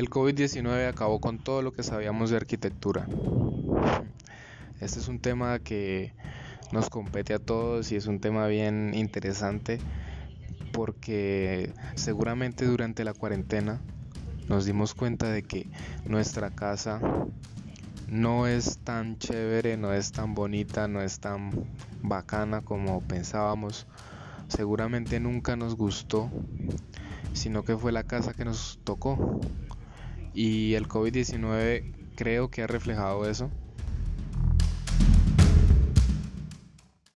El COVID-19 acabó con todo lo que sabíamos de arquitectura. Este es un tema que nos compete a todos y es un tema bien interesante porque seguramente durante la cuarentena nos dimos cuenta de que nuestra casa no es tan chévere, no es tan bonita, no es tan bacana como pensábamos. Seguramente nunca nos gustó, sino que fue la casa que nos tocó. Y el COVID-19 creo que ha reflejado eso